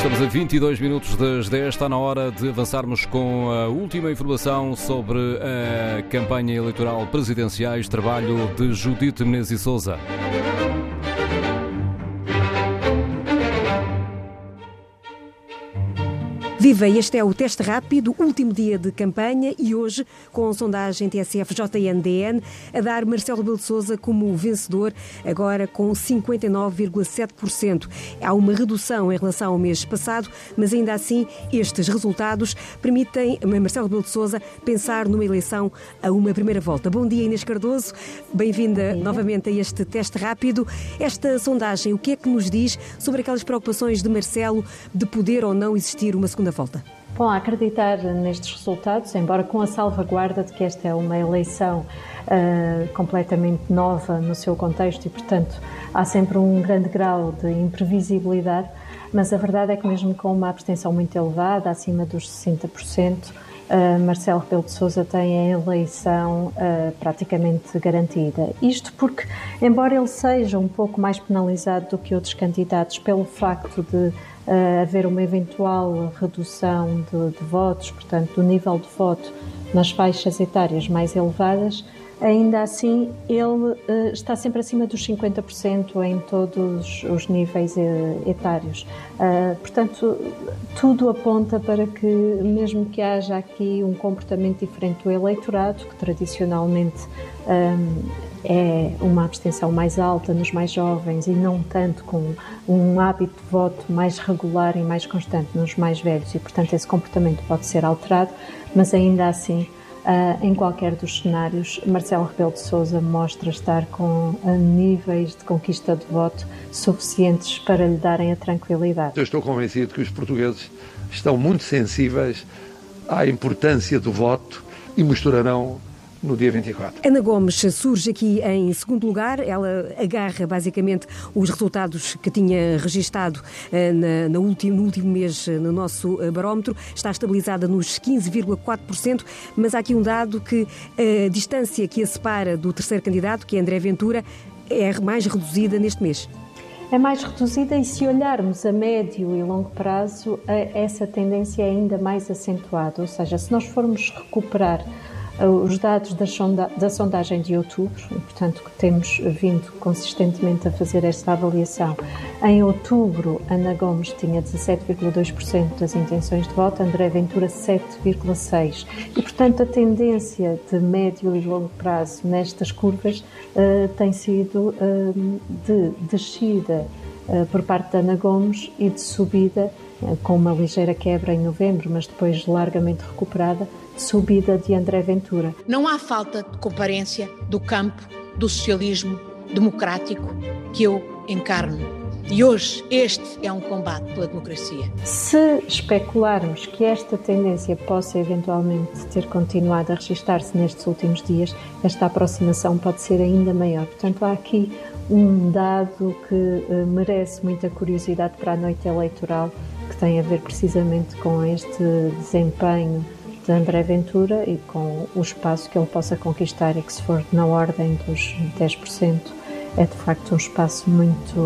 Estamos a 22 minutos das 10. Está na hora de avançarmos com a última informação sobre a campanha eleitoral presidenciais, trabalho de Judite Menezes e Souza. Viva, este é o teste rápido, último dia de campanha e hoje, com a sondagem TSF-JNDN, a dar Marcelo Rebelo de Sousa como vencedor, agora com 59,7%. Há uma redução em relação ao mês passado, mas ainda assim estes resultados permitem a Marcelo Rebelo de Sousa pensar numa eleição a uma primeira volta. Bom dia, Inês Cardoso. Bem-vinda novamente a este teste rápido. Esta sondagem, o que é que nos diz sobre aquelas preocupações de Marcelo de poder ou não existir uma segunda volta? Bom, acreditar nestes resultados, embora com a salvaguarda de que esta é uma eleição uh, completamente nova no seu contexto e, portanto, há sempre um grande grau de imprevisibilidade, mas a verdade é que, mesmo com uma abstenção muito elevada, acima dos 60%, Uh, Marcelo Rebelo de Sousa tem a eleição uh, praticamente garantida. Isto porque, embora ele seja um pouco mais penalizado do que outros candidatos pelo facto de haver uma eventual redução de, de, votos, portanto, do nível de voto nas faixas etárias mais elevadas, ainda assim ele uh, está sempre acima dos 50% em todos os níveis uh, etários. portanto, tudo aponta para que, mesmo que haja aqui um comportamento diferente do eleitorado, que tradicionalmente um, é uma abstenção mais alta nos mais jovens e não tanto com um hábito de voto mais regular e mais constante nos mais velhos e, portanto, esse comportamento pode ser alterado, mas ainda assim, ah, em qualquer dos cenários, Marcelo Rebelo de Sousa mostra estar com ah, níveis de conquista de voto suficientes para lhe darem a tranquilidade. Eu estou convencido que os portugueses estão muito sensíveis à importância do voto e misturarão no dia 24. Ana Gomes surge aqui em segundo lugar. Ela agarra basicamente os resultados que tinha registado eh, na, na último, no último mês eh, no nosso eh, barómetro. Está estabilizada nos 15,4%, mas há aqui um dado que a distância que a separa do terceiro candidato, que é André Ventura, é mais reduzida neste mês é mais reduzida e se olharmos a médio e longo prazo, essa tendência é ainda mais acentuada. Ou seja, se nós formos recuperar os dados da, sonda, da sondagem de outubro, portanto, que temos vindo consistentemente a fazer esta avaliação. Em outubro, Ana Gomes tinha 17,2% das intenções de voto, André Ventura 7,6%. E, portanto, a tendência de médio e longo prazo nestas curvas uh, tem sido uh, de descida uh, por parte de Ana Gomes e de subida, com uma ligeira quebra em novembro, mas depois largamente recuperada, subida de André Ventura. Não há falta de comparência do campo do socialismo democrático que eu encarno. E hoje este é um combate pela democracia. Se especularmos que esta tendência possa eventualmente ter continuado a registrar-se nestes últimos dias, esta aproximação pode ser ainda maior. Portanto, há aqui um dado que uh, merece muita curiosidade para a noite eleitoral, que tem a ver precisamente com este desempenho de André Ventura e com o espaço que ele possa conquistar e que se for na ordem dos 10%, é de facto um espaço muito,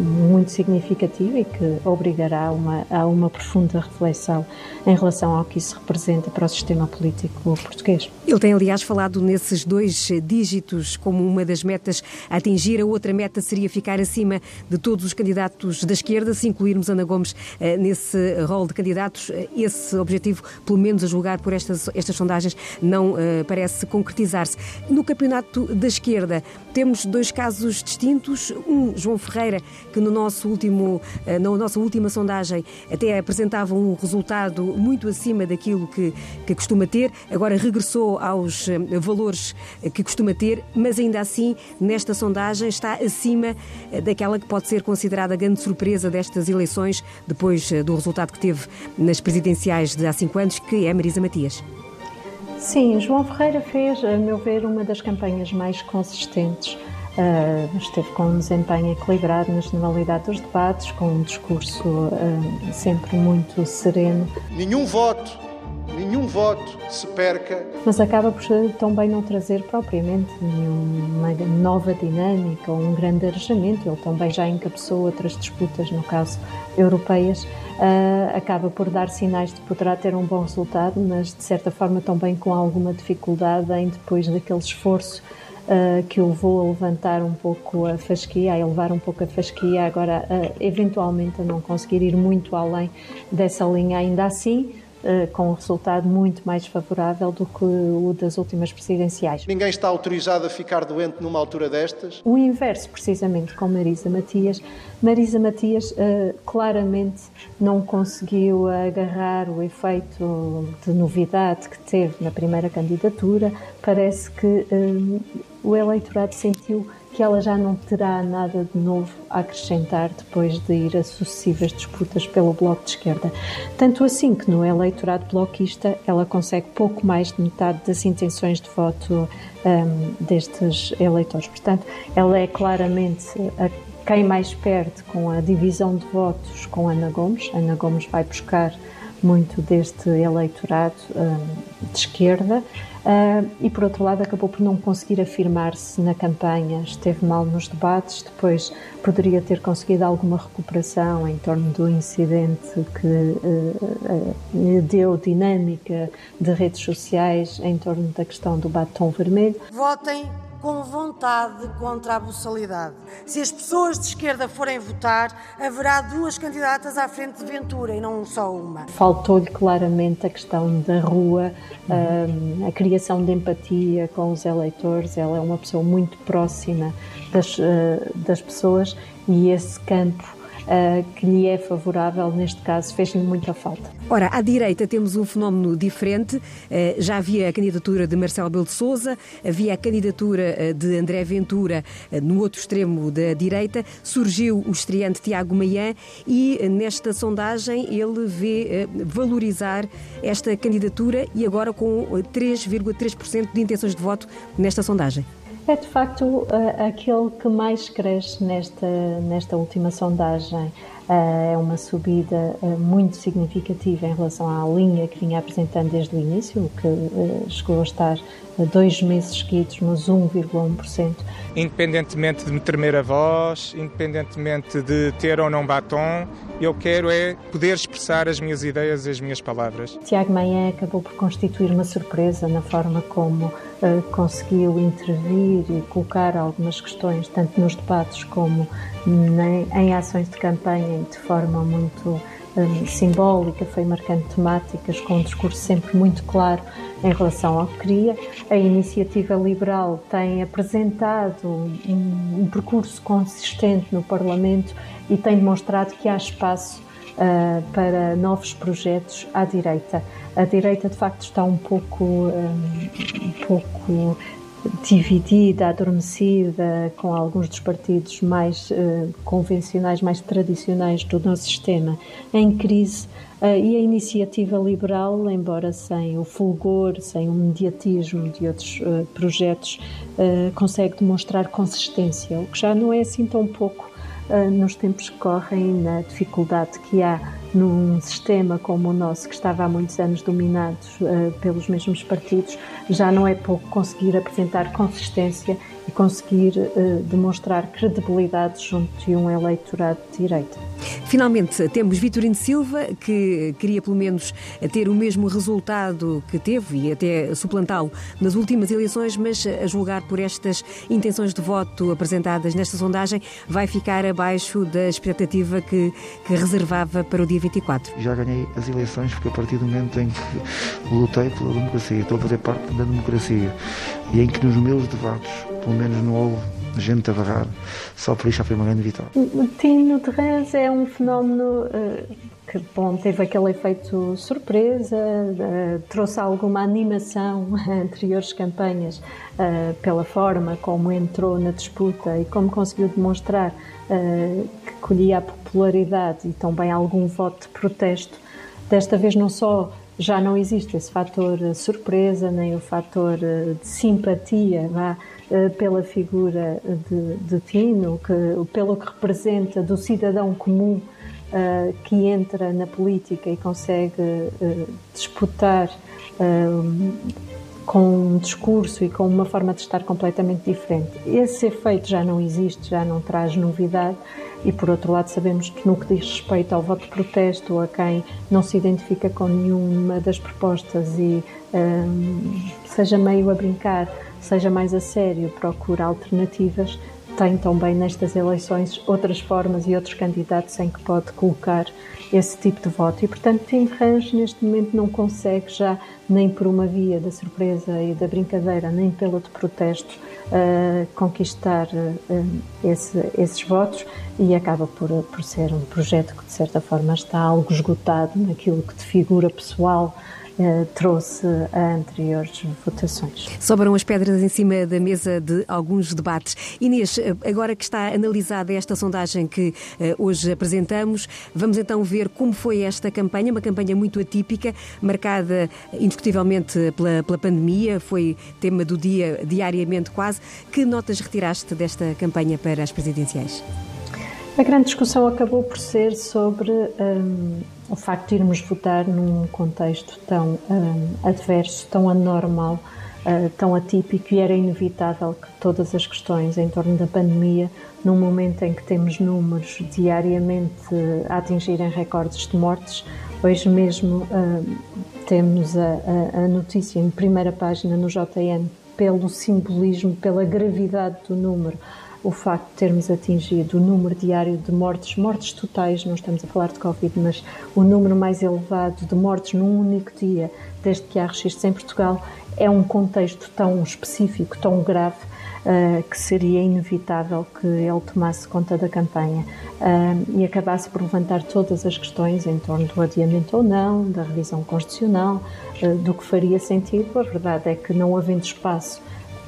muito significativo e que obrigará a uma, a uma profunda reflexão em relação ao que isso representa para o sistema político português. Ele tem, aliás, falado nesses dois dígitos como uma das metas a atingir. A outra meta seria ficar acima de todos os candidatos da esquerda, se incluirmos Ana Gomes eh, nesse rol de candidatos. Eh, esse objetivo, pelo menos a julgar por estas, estas sondagens, não uh, parece concretizar-se. No campeonato da esquerda, temos dois casos casos distintos. Um, João Ferreira, que no nosso último, eh, na nossa última sondagem até apresentava um resultado muito acima daquilo que, que costuma ter, agora regressou aos eh, valores que costuma ter, mas ainda assim, nesta sondagem, está acima eh, daquela que pode ser considerada a grande surpresa destas eleições, depois do resultado que teve nas presidenciais de há cinco anos, que é Marisa Matias. Sim, João Ferreira fez, a meu ver, uma das campanhas mais consistentes Uh, esteve com um desempenho equilibrado na generalidade dos debates, com um discurso uh, sempre muito sereno. Nenhum voto, nenhum voto se perca. Mas acaba por também não trazer propriamente nenhuma nova dinâmica ou um grande arejamento. Ele também já encabeçou outras disputas, no caso europeias. Uh, acaba por dar sinais de poderá ter um bom resultado, mas de certa forma também com alguma dificuldade em depois daquele esforço uh, que o levou a levantar um pouco a fasquia, a elevar um pouco a fasquia, agora uh, eventualmente a não conseguir ir muito além dessa linha ainda assim, Uh, com um resultado muito mais favorável do que o das últimas presidenciais. Ninguém está autorizado a ficar doente numa altura destas? O inverso, precisamente, com Marisa Matias. Marisa Matias uh, claramente não conseguiu agarrar o efeito de novidade que teve na primeira candidatura. Parece que uh, o eleitorado sentiu que ela já não terá nada de novo a acrescentar depois de ir a sucessivas disputas pelo Bloco de Esquerda. Tanto assim que no eleitorado bloquista ela consegue pouco mais de metade das intenções de voto um, destes eleitores. Portanto, ela é claramente a quem mais perde com a divisão de votos com Ana Gomes. Ana Gomes vai buscar muito deste eleitorado um, de esquerda. Uh, e por outro lado acabou por não conseguir afirmar-se na campanha, esteve mal nos debates, depois poderia ter conseguido alguma recuperação em torno do incidente que uh, deu dinâmica de redes sociais em torno da questão do batom vermelho. Votem com vontade contra a buçalidade. Se as pessoas de esquerda forem votar, haverá duas candidatas à frente de Ventura e não só uma. Faltou-lhe claramente a questão da rua, uhum. a criação de empatia com os eleitores. Ela é uma pessoa muito próxima das, uh, das pessoas e esse campo uh, que lhe é favorável, neste caso, fez-lhe muita falta. Ora, à direita temos um fenómeno diferente. Uh, já havia a candidatura de Marcelo Belo de Souza, havia a candidatura uh, de André Ventura no outro extremo da direita, surgiu o estreante Tiago Maian e nesta sondagem ele vê valorizar esta candidatura e agora com 3,3% de intenções de voto nesta sondagem. É de facto aquele que mais cresce nesta, nesta última sondagem. É uma subida muito significativa em relação à linha que vinha apresentando desde o início, que chegou a estar dois meses seguidos nos 1,1%. Independentemente de me tremer a voz, independentemente de ter ou não batom, eu quero é poder expressar as minhas ideias e as minhas palavras. Tiago Maia acabou por constituir uma surpresa na forma como uh, conseguiu intervir e colocar algumas questões, tanto nos debates como em ações de campanha, de forma muito um, simbólica, foi marcando temáticas com um discurso sempre muito claro em relação ao que queria. A iniciativa liberal tem apresentado um, um percurso consistente no Parlamento e tem demonstrado que há espaço uh, para novos projetos à direita. A direita, de facto, está um pouco, um pouco dividida, adormecida com alguns dos partidos mais uh, convencionais, mais tradicionais do nosso sistema em crise. Uh, e a iniciativa liberal, embora sem o fulgor, sem o mediatismo de outros uh, projetos, consegue demonstrar consistência, o que já não é assim tão pouco nos tempos que correm, na dificuldade que há num sistema como o nosso, que estava há muitos anos dominado uh, pelos mesmos partidos, já não é pouco conseguir apresentar consistência e conseguir uh, demonstrar credibilidade junto de um eleitorado de direita. Finalmente, temos Vitorino Silva, que queria pelo menos ter o mesmo resultado que teve e até suplantá-lo nas últimas eleições, mas a julgar por estas intenções de voto apresentadas nesta sondagem, vai ficar abaixo da expectativa que, que reservava para o dia 24. Já ganhei as eleições porque a partir do momento em que lutei pela democracia, estou a fazer parte da democracia e em que nos meus debates, pelo menos não houve gente a barrar, só por isso já foi uma grande vitória. O Tino Terrence é um fenómeno uh, que bom, teve aquele efeito surpresa, uh, trouxe alguma animação a anteriores campanhas uh, pela forma como entrou na disputa e como conseguiu demonstrar que colhia a popularidade e também algum voto de protesto. Desta vez não só já não existe esse fator surpresa, nem o fator de simpatia vá, pela figura de, de Tino, que, pelo que representa do cidadão comum uh, que entra na política e consegue uh, disputar com um discurso e com uma forma de estar completamente diferente. Esse efeito já não existe, já não traz novidade e, por outro lado, sabemos que no que diz respeito ao voto de protesto, a quem não se identifica com nenhuma das propostas e seja meio a brincar, seja mais a sério, procura alternativas, tem também nestas eleições outras formas e outros candidatos em que pode colocar esse tipo de voto. E, portanto, Tim Range neste momento não consegue já, nem por uma via da surpresa e da brincadeira, nem pela de protesto, uh, conquistar uh, esse, esses votos e acaba por, por ser um projeto que, de certa forma, está algo esgotado naquilo que de figura pessoal trouxe a anteriores votações. Sobram as pedras em cima da mesa de alguns debates. Inês, eh, agora que está analisada esta sondagem que eh, hoje apresentamos, vamos então ver como foi esta campanha, uma campanha muito atípica, marcada indiscutivelmente pela, pela pandemia, foi tema do dia diariamente quase. Que notas retiraste desta campanha para as presidenciais? A grande discussão acabou por ser sobre um, o facto de irmos votar num contexto tão um, adverso, tão anormal, uh, tão atípico, e era inevitável que todas as questões em torno da pandemia, num momento em que temos números diariamente a atingirem recordes de mortes, hoje mesmo uh, temos a, a, a notícia em primeira página no JN pelo simbolismo, pela gravidade do número o facto de termos atingido o número diário de mortes, mortes totais, não estamos a falar de Covid, mas o número mais elevado de mortes num único dia, desde que há registros em Portugal, é um contexto tão específico, tão grave, uh, que seria inevitável que ele tomasse conta da campanha uh, e acabasse por levantar todas as questões em torno do adiamento ou não, da revisão constitucional, uh, do que faria sentido. A verdade é que, não havendo espaço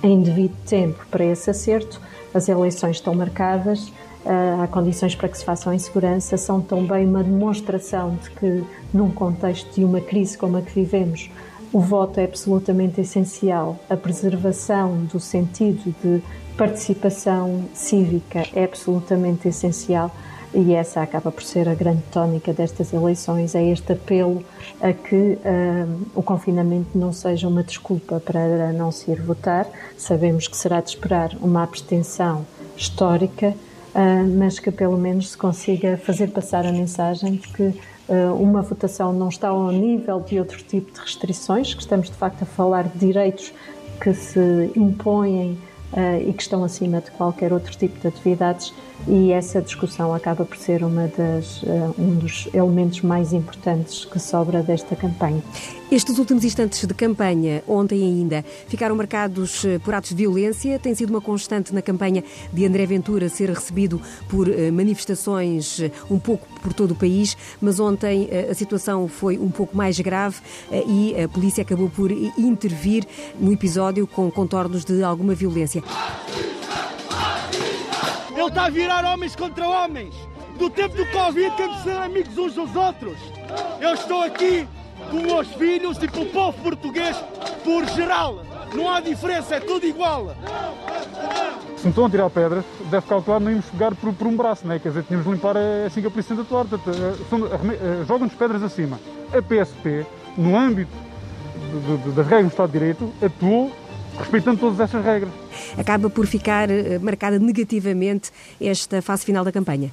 em devido tempo para esse acerto, as eleições estão marcadas, ah, há condições para que se façam em segurança, são também uma demonstração de que, num contexto de uma crise como a que vivemos, o voto é absolutamente essencial, a preservação do sentido de participação cívica é absolutamente essencial e essa acaba por ser a grande tónica destas eleições, é este apelo a que uh, o confinamento não seja uma desculpa para não se ir votar. Sabemos que será de esperar uma abstenção histórica, uh, mas que pelo menos se consiga fazer passar a mensagem de que uh, uma votação não está ao nível de outro tipo de restrições, que estamos de facto a falar de direitos que se impõem e que estão acima de qualquer outro tipo de atividades e essa discussão acaba por ser uma das, uh, um dos elementos mais importantes que sobra desta campanha. Estes últimos instantes de campanha, ontem ainda, ficaram marcados eh, por atos de violência. Tem sido uma constante na campanha de André Ventura ser recebido por uh, manifestações uh, um pouco por todo o país, mas ontem a situação foi um pouco mais grave e a polícia acabou por intervir no episódio com contornos de alguma violência. Ele está a virar homens contra homens. Do tempo do Covid, que amigos uns dos outros. Eu estou aqui com os filhos e com o povo português por geral. Não há diferença, é tudo igual. Se me estão a tirar pedras, deve calcular não íamos pegar por, por um braço, né? quer dizer, tínhamos de limpar assim que a polícia atuar. Eh, eh, jogam-nos pedras acima. A PSP, no âmbito de, de, das regras do Estado de Direito, atuou respeitando todas essas regras. Acaba por ficar eh, marcada negativamente esta fase final da campanha?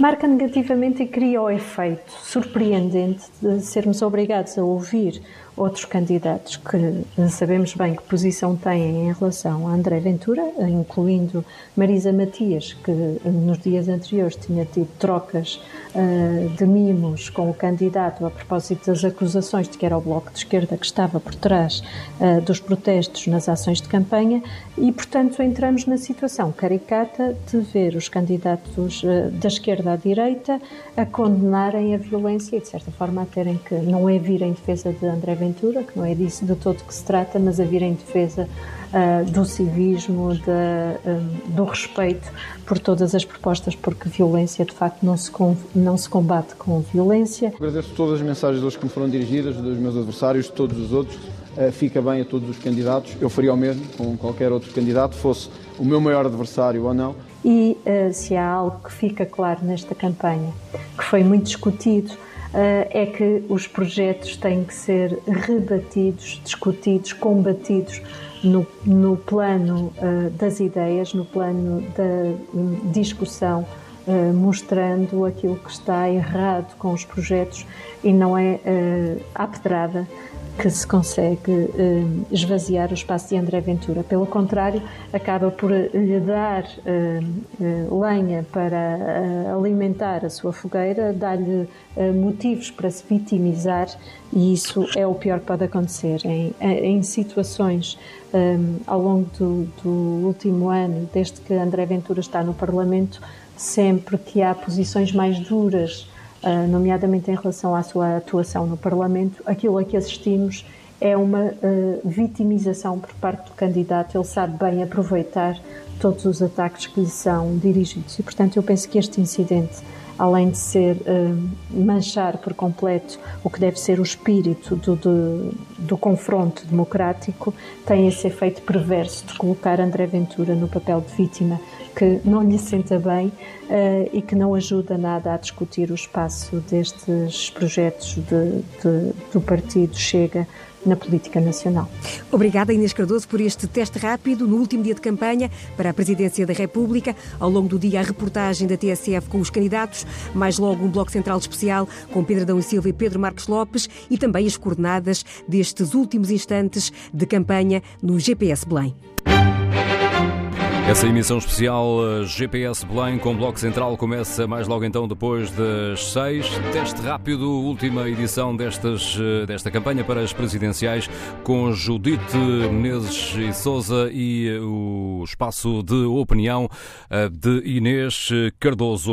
Marca negativamente e cria o efeito surpreendente de sermos obrigados a ouvir outros candidatos que sabemos bem que posição têm em relação a André Ventura, incluindo Marisa Matias, que nos dias anteriores tinha tido trocas uh, de mimos com o candidato a propósito das acusações de que era o Bloco de Esquerda que estava por trás uh, dos protestos nas ações de campanha. E, portanto, entramos na situação caricata de ver os candidatos uh, da esquerda à direita a condenarem a violência e, de certa forma, a terem que não é vir em defesa de André Ventura, que não é disso de todo que se trata, mas a vir em defesa uh, do civismo, de, uh, do respeito por todas as propostas, porque violência de facto não se, não se combate com violência. Agradeço todas as mensagens hoje que me foram dirigidas, dos meus adversários, de todos os outros. Uh, fica bem a todos os candidatos. Eu faria o mesmo com qualquer outro candidato, fosse o meu maior adversário ou não E uh, se há algo que fica claro nesta campanha, que foi muito discutido, é que os projetos têm que ser rebatidos, discutidos, combatidos no, no plano uh, das ideias, no plano da um, discussão, mostrando aquilo que está errado com os projetos e não é à pedrada que se consegue uh, esvaziar o espaço de André Ventura. Pelo contrário, acaba por lhe dar uh, lenha para alimentar a sua fogueira, dar-lhe motivos para se vitimizar, e isso é o pior que pode acontecer. Em, em situações um, ao longo do, do último ano, desde que André Ventura está no Parlamento, sempre que há posições mais duras uh, nomeadamente em relação à sua atuação no Parlamento, aquilo a que assistimos é uma uh, vitimização por parte do candidato. Ele sabe bem aproveitar todos os ataques que lhe são dirigidos. E, portanto, eu penso que este incidente, além de ser uh, manchar por completo o que deve ser o espírito do, do, do, confronto democrático, tem esse efeito perverso de colocar André Ventura no papel de vítima que não lhe senta bem uh, e que não ajuda nada a discutir o espaço destes projetos de, de, do partido Chega na política nacional. Obrigada, Inês Cardoso, por este teste rápido no último dia de campanha para a presidência da República. Ao longo do dia, a reportagem da TSF com os candidatos, mais logo um bloco central especial com Pedro Adão e Silva e Pedro Marcos Lopes e também as coordenadas destes últimos instantes de campanha no GPS Belém. Essa emissão especial eh, GPS Belém com Bloco Central começa mais logo então depois das seis. Teste rápido, última edição destas, eh, desta campanha para as presidenciais com Judite Menezes e Souza e o espaço de opinião eh, de Inês Cardoso.